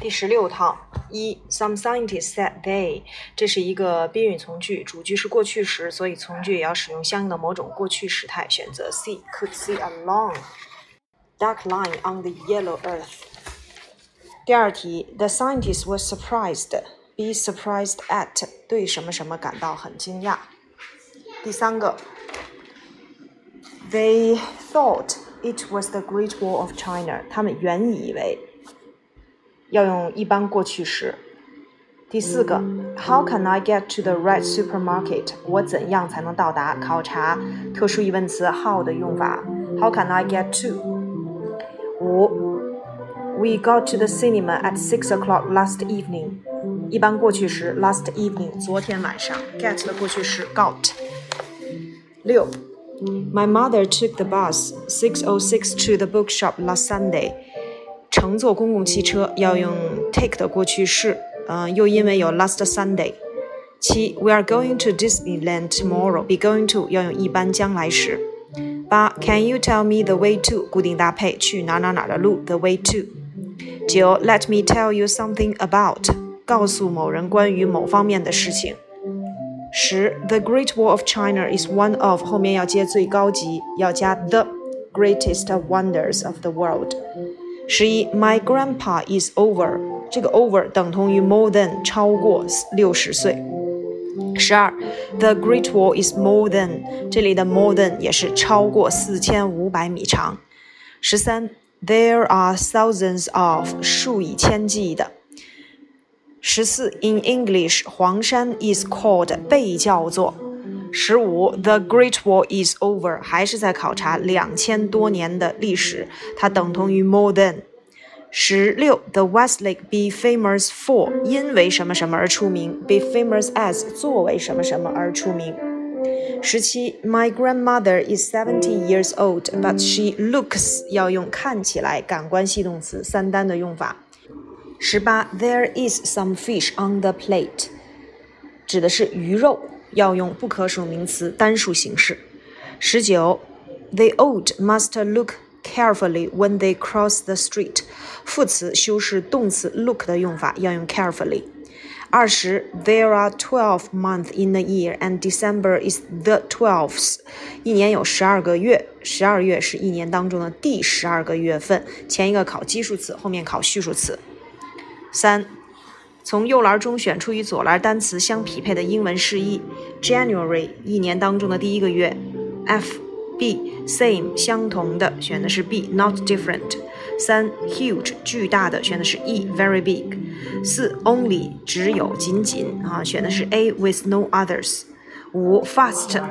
第十六套一，Some scientists said they，这是一个宾语从句，主句是过去时，所以从句也要使用相应的某种过去时态。选择 C。Could see a long dark line on the yellow earth。第二题，The scientists were surprised。Be surprised at 对什么什么感到很惊讶。第三个，They thought it was the Great Wall of China。他们原以为。 要用一般过去时。第四个，How can I get to the right supermarket？我怎样才能到达？考察特殊疑问词 how 的用法。How can I get to？五，We got to the cinema at six o'clock last evening。一般过去时 last evening，昨天晚上。Get 的过去时 got。六，My mother took the bus six o six to the bookshop last Sunday。 乘坐公共汽车要用 take 的过去式，嗯，又因为有 last Sunday。七，We are going to Disneyland tomorrow。Be going to 要用一般将来时。八，Can you tell me the way to？固定搭配，去哪哪哪的路，the way to。九，Let me tell you something about。告诉某人关于某方面的事情。十，The Great Wall of China is one of 后面要接最高级，要加 the greatest wonders of the world。 十一，My grandpa is over，这个 over 等同于 more than 超过六十岁。十二，The Great Wall is more than，这里的 more than 也是超过四千五百米长。十三，There are thousands of 数以千计的。十四，In English，黄山 is called 被叫做。 十五，The Great Wall is over，还是在考察两千多年的历史，它等同于 more than。十六，The Westlake be famous for，因为什么什么而出名；be famous as，作为什么什么而出名。十七，My grandmother is seventy years old，but she looks 要用看起来感官系动词三单的用法。十八，There is some fish on the plate，指的是鱼肉。 要用不可数名词单数形式。十九，The old must look carefully when they cross the street。副词修饰动词 look 的用法要用 carefully。二十，There are twelve months in a year, and December is the twelfth。一年有十二个月，十二月是一年当中的第十二个月份。前一个考基数词，后面考序数词。三。从右栏中选出与左栏单词相匹配的英文释义。January 一年当中的第一个月。F B same 相同的，选的是 B，not different。三 huge 巨大的，选的是 E，very big。四 only 只有仅仅啊，选的是 A，with no others。五 fast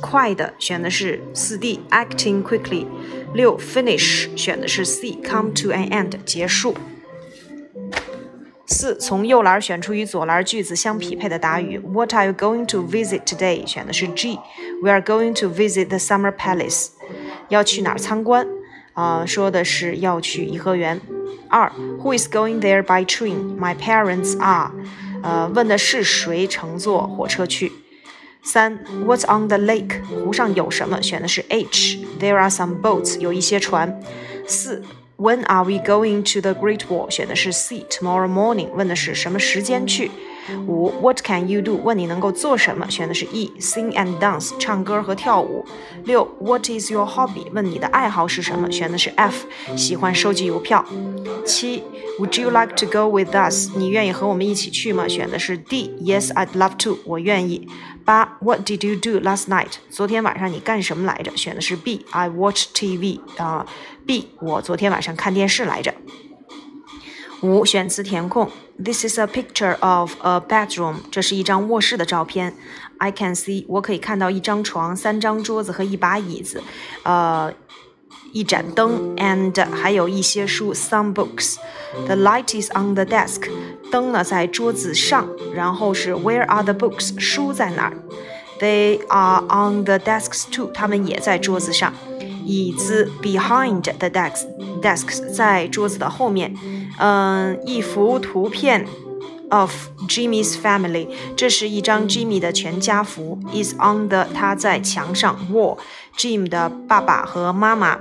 快的，选的是四 D，acting quickly。六 finish 选的是 C，come to an end 结束。四，从右栏选出与左栏句子相匹配的答语。What are you going to visit today？选的是 G。We are going to visit the Summer Palace。要去哪儿参观？啊，说的是要去颐和园。二，Who is going there by train？My parents are。呃，问的是谁乘坐火车去。三，What's on the lake？湖上有什么？选的是 H。There are some boats。有一些船。四。 When are we going to the Great Wall？选的是 C。Tomorrow morning。问的是什么时间去？ 五。What can you do？问你能够做什么？选的是 E。Sing and dance。唱歌和跳舞。六。What is your hobby？问你的爱好是什么？选的是 F。喜欢收集邮票。七。Would you like to go with us？你愿意和我们一起去吗？选的是 D。Yes, I'd love to。我愿意。八。What did you do last night？昨天晚上你干什么来着？选的是 B。I watched TV。啊，B。我昨天晚上看电视来着。五。选词填空。This is a picture of a bedroom。这是一张卧室的照片。I can see。我可以看到一张床、三张桌子和一把椅子。呃。一盏灯，and 还有一些书，some books。The light is on the desk。灯呢在桌子上，然后是 Where are the books？书在哪儿？They are on the desks too。他们也在桌子上。 椅子 behind the desk。desks 在桌子的后面。嗯，一幅图片 of Jimmy's family。这是一张 Jimmy 的全家福。Is on the 他在墙上 wall。Jim 的爸爸和妈妈。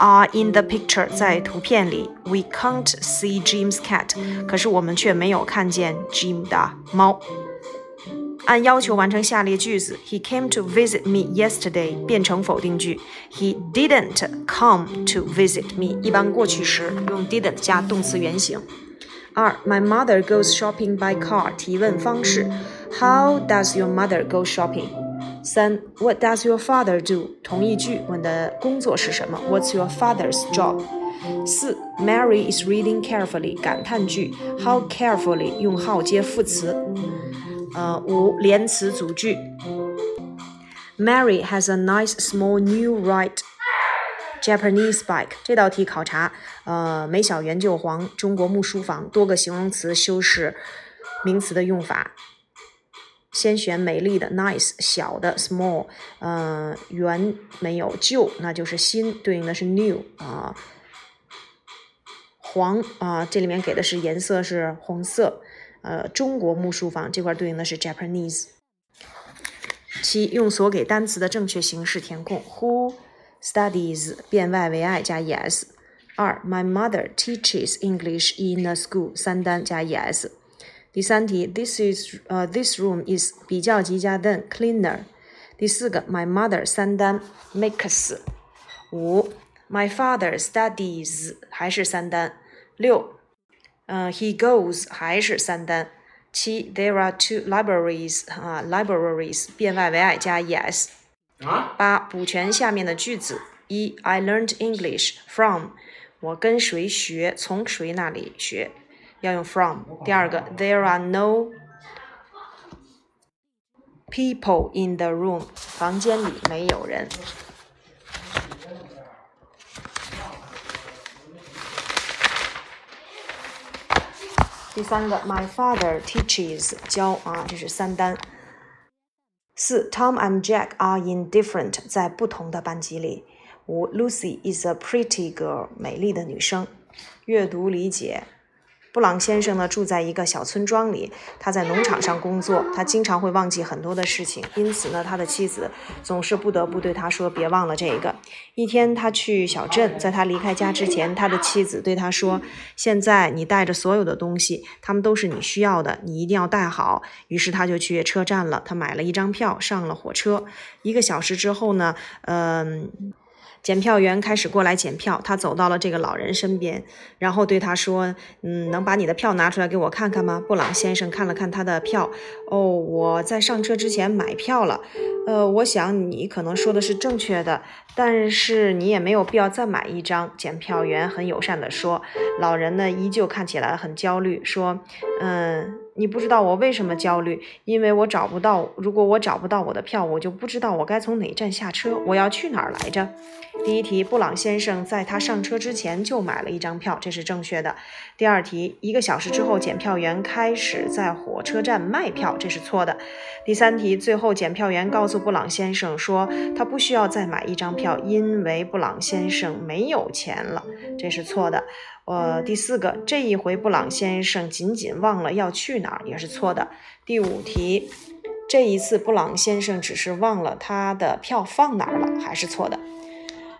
are in the picture，在图片里。We can't see Jim's cat，可是我们却没有看见 Jim 的猫。 按要求完成下列句子：He came to visit me yesterday 变成否定句；He didn't come to visit me 一般过去时用 didn't 加动词原形。二，My mother goes shopping by car 提问方式：How does your mother go shopping？三，What does your father do？同义句问的工作是什么？What's your father's job？四，Mary is reading carefully 感叹句，How carefully 用 how 接副词。 呃，五连词组句。Mary has a nice small new right Japanese bike。这道题考察，呃，美小圆旧黄中国木书房多个形容词修饰名词的用法。先选美丽的 nice 小的 small，呃，圆没有旧，那就是新，对应的是 new 啊。黄啊，这里面给的是颜色是红色。呃，中国木书房这块对应的是 Japanese。七，用所给单词的正确形式填空。Who studies 变 y 为 i 加 es。二，My mother teaches English in a school 三单加 es。第三题，This is 呃 This room is 比较级加 then cleaner。第四个，My mother 三单 makes。五，My father studies 还是三单。六。 嗯，he goes 还是三单。七，there are two libraries 啊，libraries 变 y 为 i 加 es。八，补全下面的句子。一，I learned English from 我跟谁学，从谁那里学，要用 from。第二个，there are no people in the room 房间里没有人。 第三个，My father teaches 教啊，这是三单。四，Tom and Jack are in different 在不同的班级里。五，Lucy is a pretty girl 美丽的女生。阅读理解。布朗先生呢，住在一个小村庄里。他在农场上工作，他经常会忘记很多的事情，因此呢，他的妻子总是不得不对他说：“别忘了这个。”一天，他去小镇，在他离开家之前，他的妻子对他说：“现在你带着所有的东西，他们都是你需要的，你一定要带好。”于是他就去车站了，他买了一张票，上了火车。一个小时之后呢，嗯。检票员开始过来检票，他走到了这个老人身边，然后对他说：“嗯，能把你的票拿出来给我看看吗？”布朗先生看了看他的票，哦，我在上车之前买票了。呃，我想你可能说的是正确的，但是你也没有必要再买一张。检票员很友善地说。老人呢，依旧看起来很焦虑，说：“嗯。”你不知道我为什么焦虑，因为我找不到。如果我找不到我的票，我就不知道我该从哪站下车。我要去哪儿来着？第一题，布朗先生在他上车之前就买了一张票，这是正确的。第二题，一个小时之后，检票员开始在火车站卖票，这是错的。第三题，最后检票员告诉布朗先生说，他不需要再买一张票，因为布朗先生没有钱了，这是错的。呃，第四个，这一回布朗先生仅仅忘了要去哪儿，也是错的。第五题，这一次布朗先生只是忘了他的票放哪儿了，还是错的。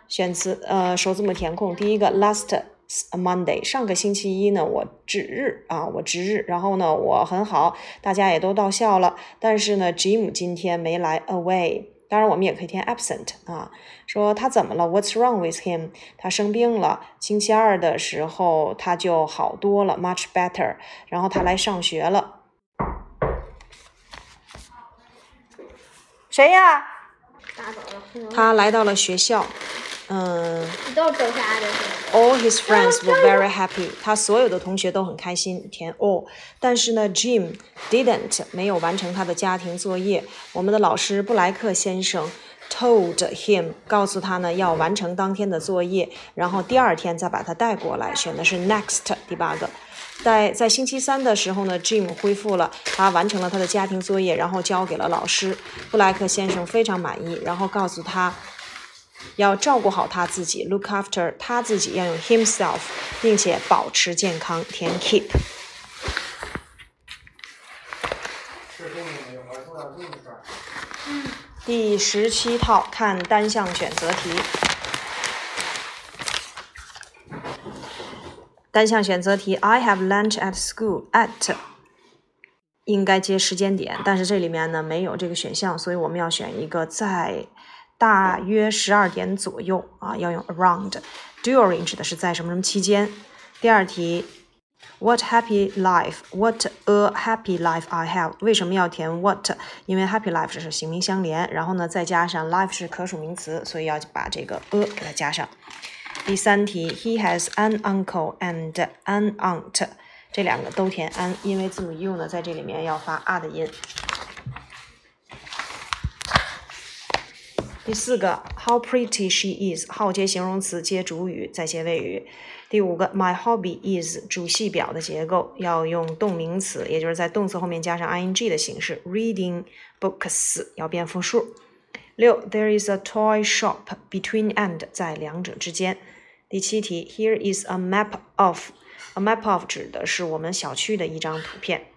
选词，呃，首字母填空。第一个，last Monday，上个星期一呢，我值日啊，我值日，然后呢，我很好，大家也都到校了，但是呢，Jim 今天没来，away。当然，我们也可以填 absent 啊，说他怎么了？What's wrong with him？他生病了。星期二的时候他就好多了，much better。然后他来上学了。谁呀？他来到了学校。嗯。All his friends were very happy。他所有的同学都很开心。填 all。但是呢，Jim didn't 没有完成他的家庭作业。我们的老师布莱克先生 told him 告诉他呢要完成当天的作业，然后第二天再把他带过来。选的是 next 第八个。在在星期三的时候呢，Jim 恢复了，他完成了他的家庭作业，然后交给了老师。布莱克先生非常满意，然后告诉他。要照顾好他自己，look after 他自己，要用 himself，并且保持健康，填 keep。第十七套看单项选择题。单项选择题，I have lunch at school at 应该接时间点，但是这里面呢没有这个选项，所以我们要选一个在大约十二点左右啊，要用 around。During 指的是在什么什么期间。第二题，What happy life？What a happy life I have？为什么要填 what？因为 happy life 是形名相连，然后呢再加上 life 是可数名词，所以要把这个 a 给它加上。第三题，He has an uncle and an aunt。这两个都填 an，因为字母 u 呢在这里面要发 a 的音。第四个，How pretty she is，好接形容词接主语再接谓语。第五个，My hobby is 主系表的结构要用动名词，也就是在动词后面加上 ing 的形式。Reading books 要变复数。六，There is a toy shop between and 在两者之间。第七题，Here is a map of。A map of 指的是我们小区的一张图片。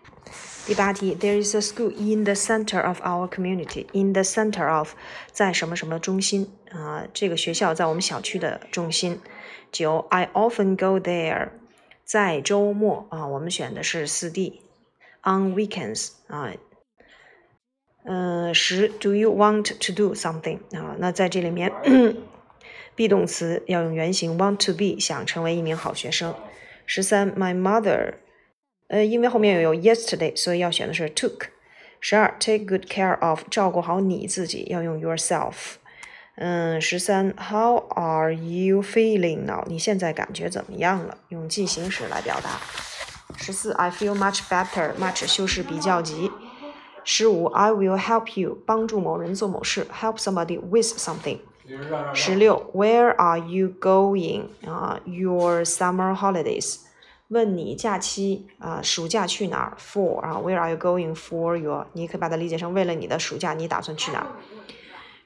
第八题，There is a school in the center of our community. In the center of 在什么什么中心啊？这个学校在我们小区的中心。九，I often go there. 在周末啊，我们选的是四 D。On weekends 啊，嗯，十，Do you want to do something 啊？那在这里面，be 动词要用原形 want to be，想成为一名好学生。十三，My mother， 呃，因为后面有 yesterday，所以要选的是 took。十二，Take good care of，照顾好你自己，要用 yourself。嗯，十三，How are you feeling now？你现在感觉怎么样了？用进行时来表达。十四，I feel much better。much 修饰比较级。十五，I will help you，帮助某人做某事，help somebody with something。十六，Where are you going？啊，Your summer holidays？ 问你假期啊，暑假去哪儿？For 啊，Where are you going for your？你可以把它理解成为了你的暑假，你打算去哪儿？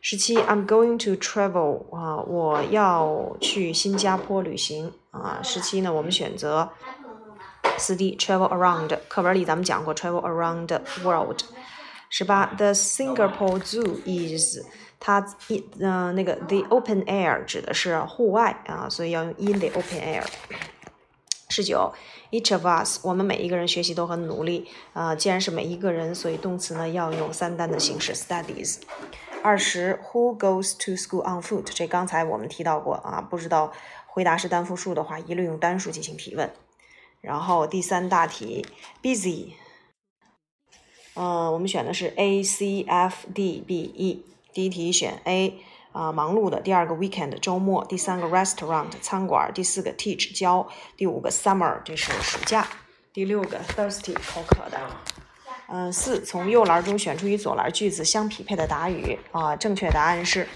十七，I'm going to travel 啊，我要去新加坡旅行啊。十七呢，我们选择四 D，travel around。课文里咱们讲过，travel around the world。十八，The Singapore Zoo is 它一嗯那个 the open air 指的是户外啊，所以要用 in the open air。 十九，each of us 我们每一个人学习都很努力啊，既然是每一个人，所以动词呢要用三单的形式 studies。二十，Who goes to school on foot？这刚才我们提到过啊，不知道回答是单复数的话，一律用单数进行提问。然后第三大题，busy，嗯，我们选的是 A C F D B E。第一题选 A，啊，忙碌的。第二个 weekend，周末。第三个 restaurant，餐馆。第四个 teach，教。第五个 summer，这是暑假。第六个 thirsty，口渴的。嗯，四，从右栏中选出与左栏句子相匹配的答语啊，正确答案是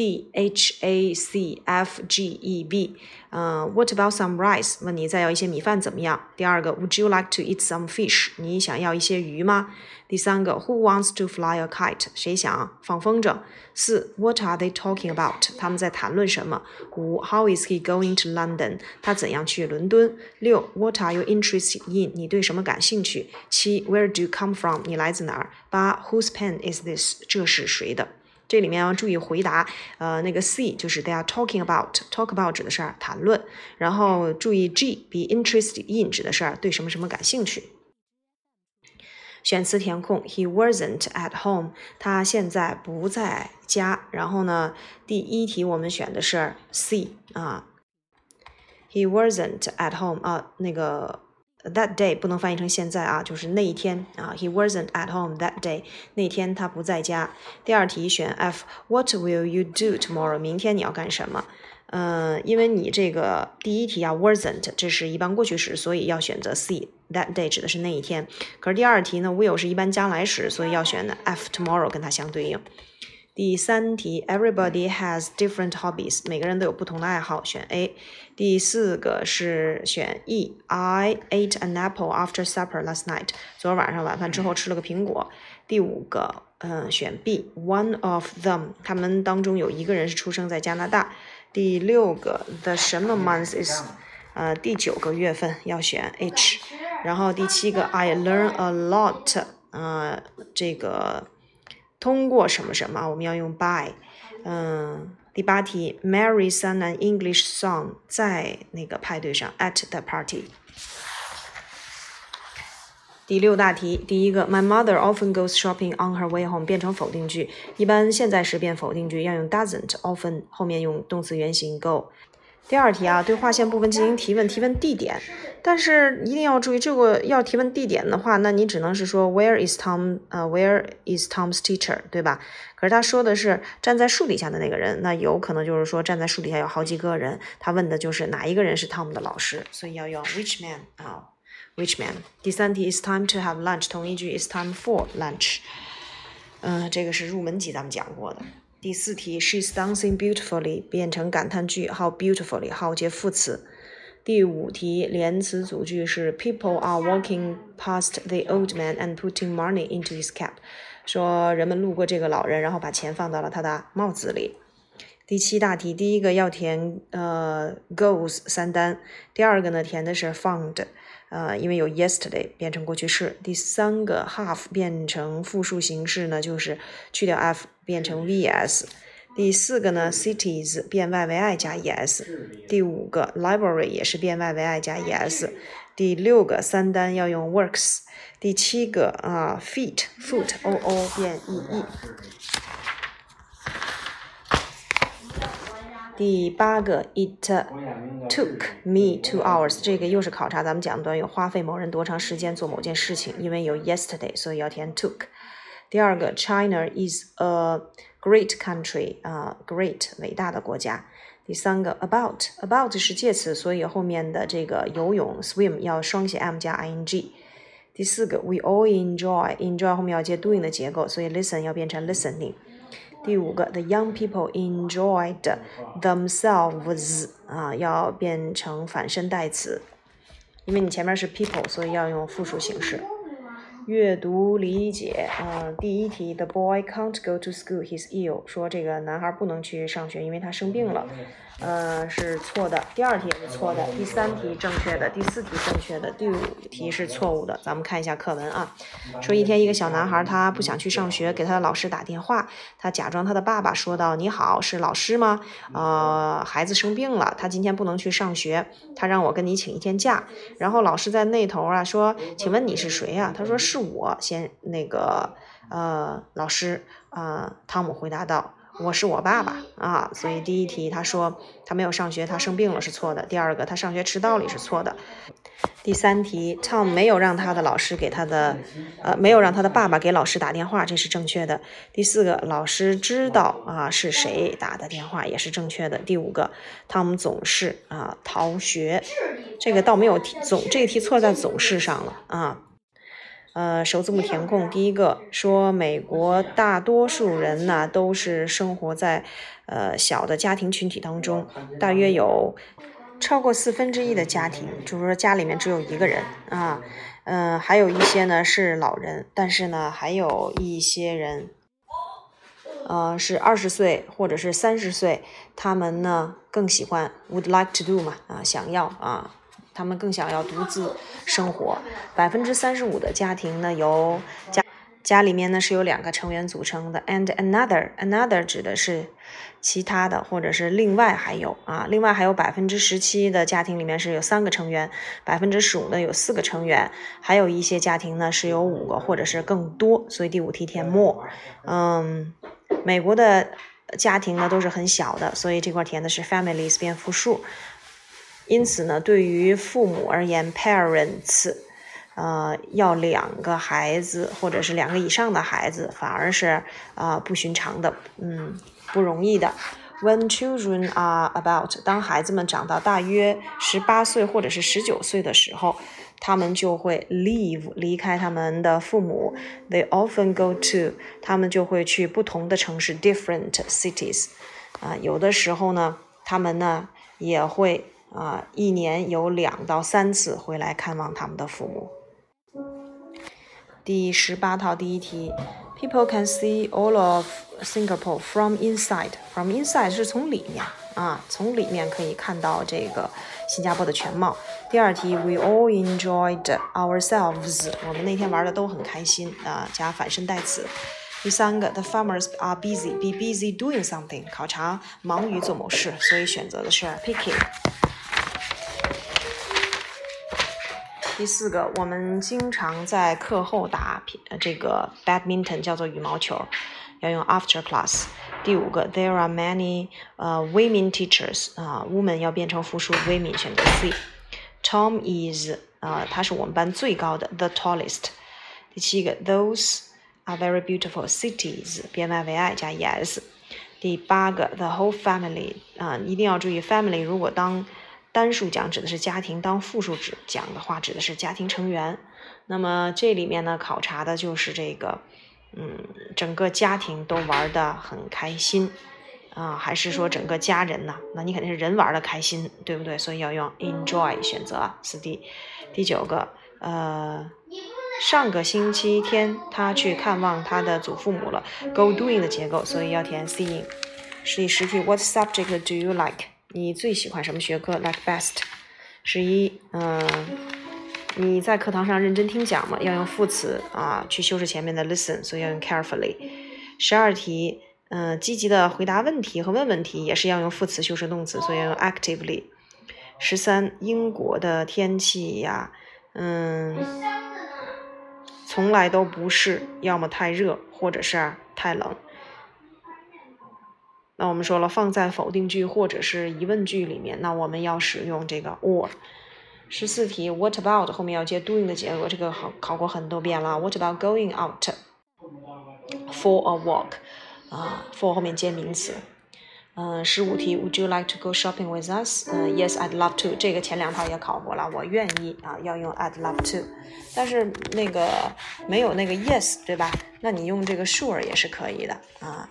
D H A C F G E B。嗯，What about some rice？问你再要一些米饭怎么样？第二个，Would you like to eat some fish？你想要一些鱼吗？第三个，Who wants to fly a kite？谁想放风筝？四，What are they talking about？他们在谈论什么？五，How is he going to London？他怎样去伦敦？六，What are you interested in？你对什么感兴趣？七，Where do you come from？你来自哪儿？八，Whose pen is this？这是谁的？ 这里面要注意回答，呃，那个 C 就是 they are talking about，talk about 指的是谈论，然后注意 G be interested in 指的是对什么什么感兴趣。选词填空，He wasn't at home，他现在不在家。然后呢，第一题我们选的是 C 啊，He wasn't at home 啊，那个 that day 不能翻译成现在啊，就是那一天啊，He wasn't at home that day，那天他不在家。第二题选 F，What will you do tomorrow？明天你要干什么？嗯，因为你这个第一题啊，wasn't 这是一般过去时，所以要选择 C。That day 指的是那一天。可是第二题呢，will 是一般将来时，所以要选的 F tomorrow 跟它相对应。第三题，Everybody has different hobbies，每个人都有不同的爱好，选 A。第四个是选 E，I ate an apple after supper last night，昨儿晚上晚饭之后吃了个苹果。第五个，嗯，选 B，One of them，他们当中有一个人是出生在加拿大。第六个，the 什么 month is，呃，第九个月份要选 H，然后第七个，I learn a lot，呃，这个通过什么什么我们要用 by，嗯，第八题，Mary sang an English song 在那个派对上，at the party。第六大题，第一个，My mother often goes shopping on her way home 变成否定句，一般现在时变否定句要用 doesn't often 后面用动词原形 go。第二题啊，对划线部分进行提问，提问地点，但是一定要注意，这个要提问地点的话，那你只能是说 Where is Tom？呃，Where is Tom's teacher？对吧？可是他说的是站在树底下的那个人，那有可能就是说站在树底下有好几个人，他问的就是哪一个人是 Tom 的老师，所以要用 which man 啊。Which man？第三题，It's time to have lunch。同一句，It's time for lunch。嗯，这个是入门级咱们讲过的。第四题，She's dancing beautifully，变成感叹句，How beautifully，好接副词。第五题，连词组句是 People are walking past the old man and putting money into his cap。说人们路过这个老人，然后把钱放到了他的帽子里。第七大题，第一个要填呃 goes 三单，第二个呢填的是 found。呃，因为有 yesterday 变成过去式，第三个 half 变成复数形式呢，就是去掉 f 变成 vs。第四个呢，cities 变 y 为 i 加 es。第五个 library 也是变 y 为 i 加 es。第六个三单要用 works。第七个啊，feet foot o o 变 e e。第八个，It took me two hours。这个又是考察咱们讲的短语，花费某人多长时间做某件事情。因为有 yesterday，所以要填 took。第二个，China is a great country，啊，great 伟大的国家。第三个，about，about 是介词，所以后面的这个游泳 swim 要双写 m 加 ing。第四个，We all enjoy，enjoy 后面要接 doing 的结构，所以 listen 要变成 listening。 第五个，the young people enjoyed themselves 啊，要变成反身代词，因为你前面是 people，所以要用复数形式。阅读理解，嗯，第一题，the boy can't go to school, he's ill，说这个男孩不能去上学，因为他生病了。呃，是错的。第二题也是错的，第三题正确的，第四题正确的，第五题是错误的。咱们看一下课文啊。说一天，一个小男孩他不想去上学，给他的老师打电话，他假装他的爸爸说道：“你好，是老师吗？呃，孩子生病了，他今天不能去上学，他让我跟你请一天假。”然后老师在那头啊说：“请问你是谁呀？”他说：“是我。”先那个呃，老师啊，汤姆回答道。我是我爸爸啊，所以第一题他说他没有上学，他生病了是错的。第二个他上学迟到了是错的。第三题，Tom 没有让他的老师给他的，呃，没有让他的爸爸给老师打电话，这是正确的。第四个，老师知道啊是谁打的电话，也是正确的。第五个，Tom 总是啊逃学，这个倒没有总这个题错在总是上了啊。呃，首字母填空，第一个说美国大多数人呢都是生活在呃小的家庭群体当中，大约有超过四分之一的家庭，就是说家里面只有一个人啊，嗯，还有一些呢是老人，但是呢还有一些人，呃是二十岁或者是三十岁，他们呢更喜欢 would like to do 嘛啊想要啊。他们更想要独自生活。百分之三十五的家庭呢，由家家里面呢是由两个成员组成的。And another another 指的是其他的，或者是另外还有啊，另外还有百分之十七的家庭里面是有三个成员，百分之十五呢有四个成员，还有一些家庭呢是有五个或者是更多。所以第五题填 more。嗯，美国的家庭呢都是很小的，所以这块填的是 families 变复数。因此呢，对于父母而言，parents，呃，要两个孩子或者是两个以上的孩子，反而是啊不寻常的，嗯，不容易的。When children are about，当孩子们长到大约十八岁或者是十九岁的时候，他们就会 leave 离开他们的父母。They often go to，他们就会去不同的城市，different cities。啊，有的时候呢，他们呢也会。啊，一年有两到三次回来看望他们的父母。第十八套第一题，People can see all of Singapore from inside. From inside 是从里面啊，从里面可以看到这个新加坡的全貌。第二题，We all enjoyed ourselves. 我们那天玩的都很开心啊，加反身代词。第三个，the farmers are busy, be busy doing something，考察忙于做某事，所以选择的是 picking。第四个，我们经常在课后打这个 badminton，叫做羽毛球，要用 after class。第五个，there are many 呃 women teachers，啊，women 要变成复数，women 选择 C。Tom is 啊，他是我们班最高的，the tallest。第七个，those are very beautiful cities，变 y 为 i 加 es。第八个，the whole family 啊，一定要注意 family 如果当 单数讲指的是家庭，当复数指讲的话指的是家庭成员。那么这里面呢，考察的就是这个，嗯，整个家庭都玩的很开心啊，还是说整个家人呢？那你肯定是人玩的开心，对不对？所以要用 enjoy 选择四 D。第九个，呃，上个星期天他去看望他的祖父母了，go doing 的结构，所以要填 seeing。第十题，What subject do you like？你最喜欢什么学科？Like best。十一，嗯，你在课堂上认真听讲吗？要用副词啊去修饰前面的 listen，所以要用 carefully。十二题，嗯，积极的回答问题和问问题也是要用副词修饰动词，所以要用 actively。十三，英国的天气呀，嗯，从来都不是要么太热，或者是太冷。那我们说了，放在否定句或者是疑问句里面，那我们要使用这个 or。十四题，What about 后面要接 doing 的结果，这个考考过很多遍了。What about going out for a walk？啊，for 后面接名词。嗯，十五题，Would you like to go shopping with us？嗯，Yes，I'd love to。这个前两套也考过了，我愿意啊，要用 I'd love to。但是那个没有那个 yes，对吧？那你用这个 sure 也是可以的啊。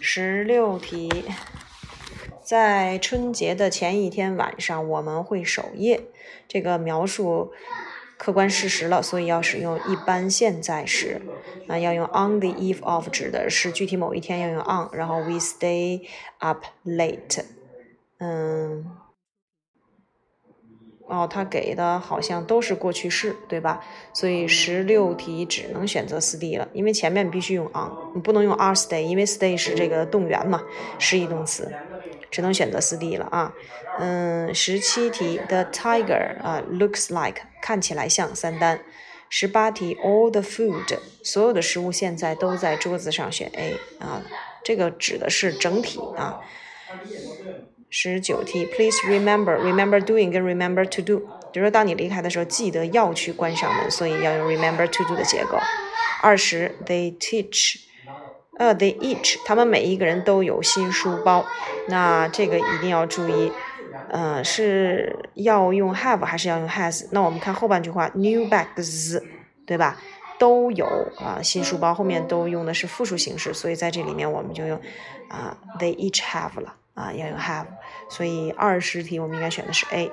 十六题，在春节的前一天晚上，我们会守夜。这个描述客观事实了，所以要使用一般现在时。那要用 on the eve of 指的是具体某一天要用 on，然后 we stay up late。嗯。哦，他给的好像都是过去式，对吧？所以十六题只能选择四 D 了，因为前面必须用 on，你不能用 are stay，因为 stay 是这个动员嘛，实义动词，只能选择四 D 了啊。嗯，十七题 the tiger 啊 looks like 看起来像三单。十八题 all the food 所有的食物现在都在桌子上，选 A 啊，这个指的是整体啊。十九题，Please remember remember doing 跟 remember to do，就是说当你离开的时候，记得要去关上门，所以要用 remember to do 的结构。二十，They teach，呃，They each，他们每一个人都有新书包，那这个一定要注意，呃，是要用 have 还是要用 has？那我们看后半句话，New bags，对吧？都有啊，新书包后面都用的是复数形式，所以在这里面我们就用啊，They each have 了。啊，要用 have，所以二十题我们应该选的是 A。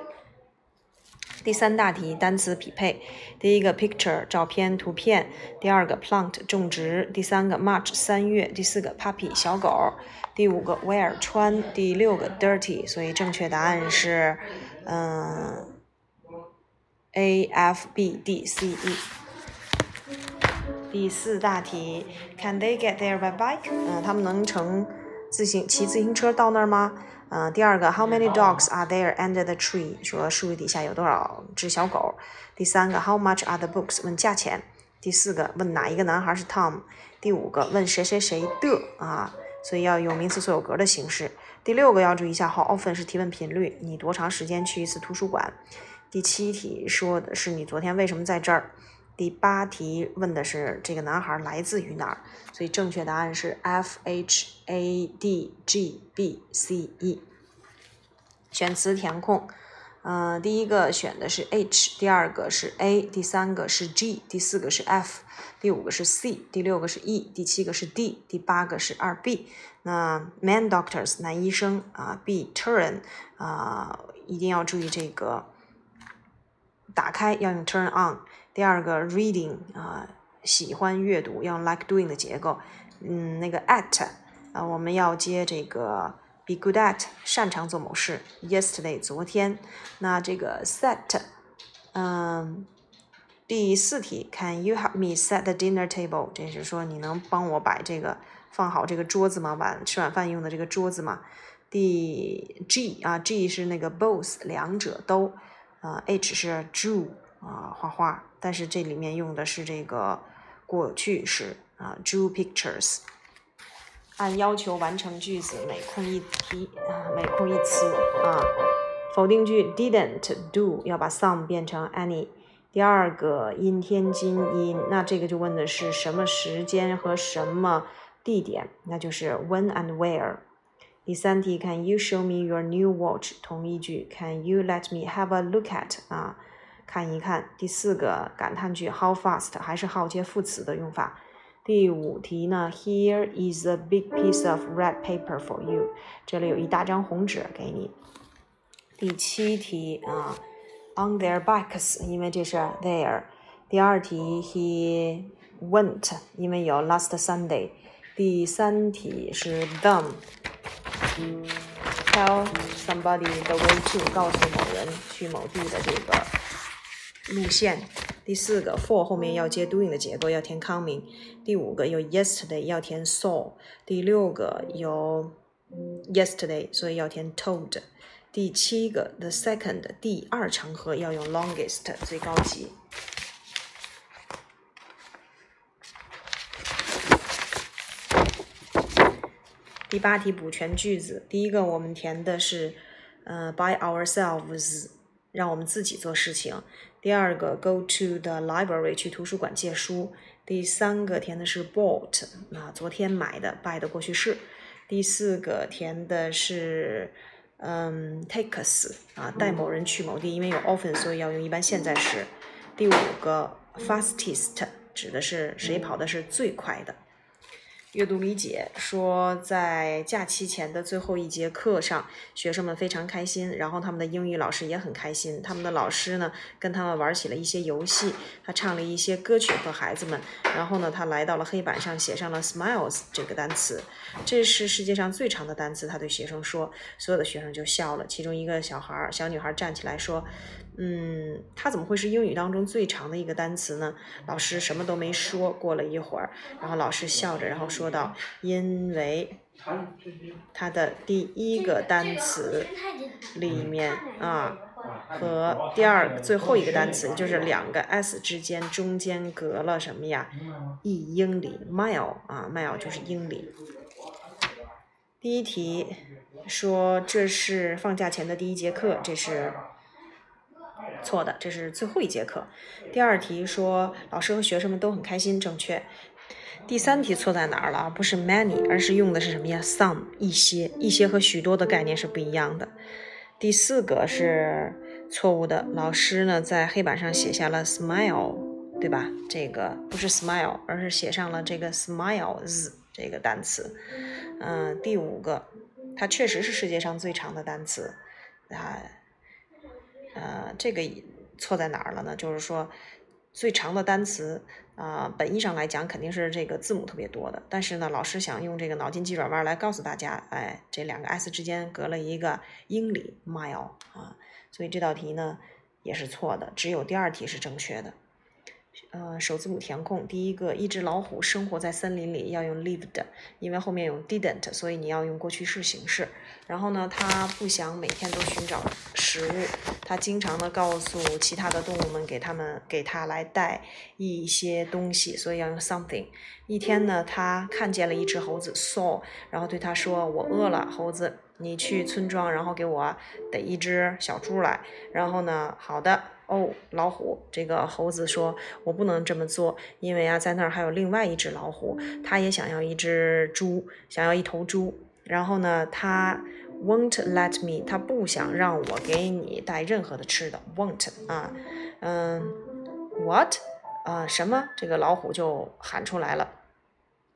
第三大题单词匹配，第一个 picture 照片图片，第二个 plant 种植，第三个 March 三月，第四个 puppy 小狗，第五个 wear 穿，第六个 dirty，所以正确答案是嗯 A F B D C E。第四大题，Can they get there by bike？嗯，他们能乘。自行骑自行车到那儿吗？嗯，第二个，How many dogs are there under the tree？说树底下有多少只小狗？第三个，How much are the books？问价钱。第四个，问哪一个男孩是 Tom？第五个，问谁谁谁的啊？所以要用名词所有格的形式。第六个要注意一下，How often 是提问频率，你多长时间去一次图书馆？第七题说的是你昨天为什么在这儿？第八题问的是这个男孩来自于哪儿，所以正确答案是 F H A D G B C E。选词填空，嗯，第一个选的是 H，第二个是 A，第三个是 G，第四个是 F，第五个是 C，第六个是 E，第七个是 D，第八个是二 B。那 man doctors 男医生啊，B turn 啊，一定要注意这个打开要用 turn on。第二个 reading 啊，喜欢阅读，要用 like doing 的结构。嗯，那个 at 啊，我们要接这个 be good at，擅长做某事。Yesterday 昨天，那这个 set，嗯第四题，Can you help me set the dinner table？这是说你能帮我摆这个放好这个桌子吗？晚吃晚饭用的这个桌子吗？第 G 啊，G 是那个 both 两者都，啊 H 是 drew 啊画画，但是这里面用的是这个过去式啊 drew pictures。按要求完成句子，每空一题啊，每空一词啊。否定句 didn't do 要把 some 变成 any。第二个 in 天津阴，那这个就问的是什么时间和什么地点，那就是 when and where。第三题，Can you show me your new watch？同一句，Can you let me have a look at？啊，看一看。第四个感叹句，How fast？还是 how 接副词的用法。第五题呢，Here is a big piece of red paper for you。这里有一大张红纸给你。第七题啊。on their backs，因为这是 there。第二题，he went，因为有 last Sunday。第三题是 them。Tell somebody the way to，告诉某人去某地的这个 路线。第四个 for 后面要接 doing 的结构，要填 coming。第五个有 yesterday，要填 saw。第六个有 yesterday，所以要填 told。第七个，the second，第二场合要用 longest，最高级。第八题补全句子，第一个我们填的是，呃，by ourselves，让我们自己做事情。第二个，go to the library，去图书馆借书。第三个填的是 bought，啊，昨天买的，buy 的过去式。第四个填的是。嗯 take us 啊，带某人去某地，因为有 often，所以要用一般现在时。第五个，fastest 指的是谁跑的是最快的。阅读理解说，在假期前的最后一节课上，学生们非常开心，然后他们的英语老师也很开心。他们的老师呢，跟他们玩起了一些游戏，他唱了一些歌曲和孩子们。然后呢，他来到了黑板上，写上了 smiles 这个单词，这是世界上最长的单词。他对学生说，所有的学生就笑了。其中一个小孩儿，小女孩站起来说。嗯，它怎么会是英语当中最长的一个单词呢？老师什么都没说。过了一会儿，然后老师笑着，然后说道：“因为它的第一个单词里面啊，和第二最后一个单词，就是两个 s 之间中间隔了什么呀？一英里，mile 啊，mile 就是英里。第一题说这是放假前的第一节课，这是。错的，这是最后一节课。第二题说老师和学生们都很开心，正确。第三题错在哪儿了？不是 many，而是用的是什么呀？some 一些，一些和许多的概念是不一样的。第四个是错误的，老师呢在黑板上写下了 smile，对吧？这个不是 smile，而是写上了这个 smiles 这个单词。嗯，第五个，它确实是世界上最长的单词，啊。呃，这个错在哪儿了呢？就是说，最长的单词啊，本意上来讲肯定是这个字母特别多的。但是呢，老师想用这个脑筋急转弯来告诉大家，哎，这两个 s 之间隔了一个英里 mile 啊，所以这道题呢也是错的，只有第二题是正确的。呃，首字母填空，第一个，一只老虎生活在森林里，要用 lived，因为后面有 didn't，所以你要用过去式形式。然后呢，它不想每天都寻找食物，它经常的告诉其他的动物们，给他们给它来带一些东西，所以要用 something。一天呢，他看见了一只猴子 saw，然后对他说：“我饿了，猴子，你去村庄，然后给我逮一只小猪来。”然后呢，好的。哦，老虎，这个猴子说：“我不能这么做，因为啊，在那儿还有另外一只老虎，他也想要一只猪，想要一头猪。然后呢，他 won't let me，他不想让我给你带任何的吃的，won't 啊，嗯，what 啊，什么？这个老虎就喊出来了，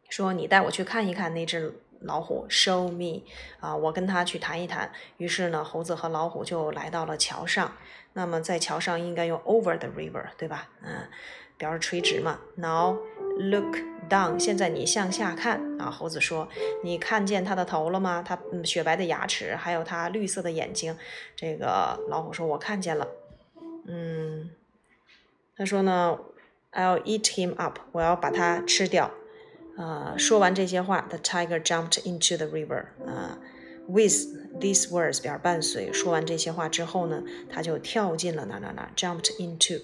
说你带我去看一看那只。”老虎，show me，啊，我跟他去谈一谈。于是呢，猴子和老虎就来到了桥上。那么在桥上应该用 over the river，对吧？嗯，表示垂直嘛。Now look down，现在你向下看啊。猴子说：“你看见他的头了吗？他雪白的牙齿，还有他绿色的眼睛。”这个老虎说：“我看见了。”嗯，他说呢，I'll eat him up，我要把它吃掉。呃，说完这些话，the tiger jumped into the river。啊，with these words 表示伴随。说完这些话之后呢，他就跳进了哪哪哪，jumped into。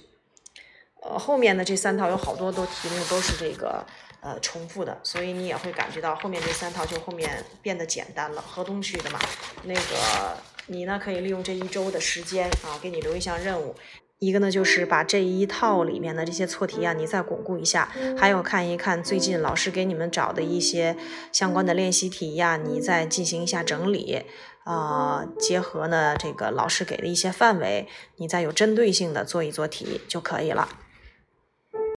呃，后面的这三套有好多都题目都是这个呃重复的，所以你也会感觉到后面这三套就后面变得简单了。河东区的嘛，那个你呢可以利用这一周的时间啊，给你留一项任务。一个呢，就是把这一套里面的这些错题呀，你再巩固一下；还有看一看最近老师给你们找的一些相关的练习题呀，你再进行一下整理啊。结合呢这个老师给的一些范围，你再有针对性的做一做题就可以了。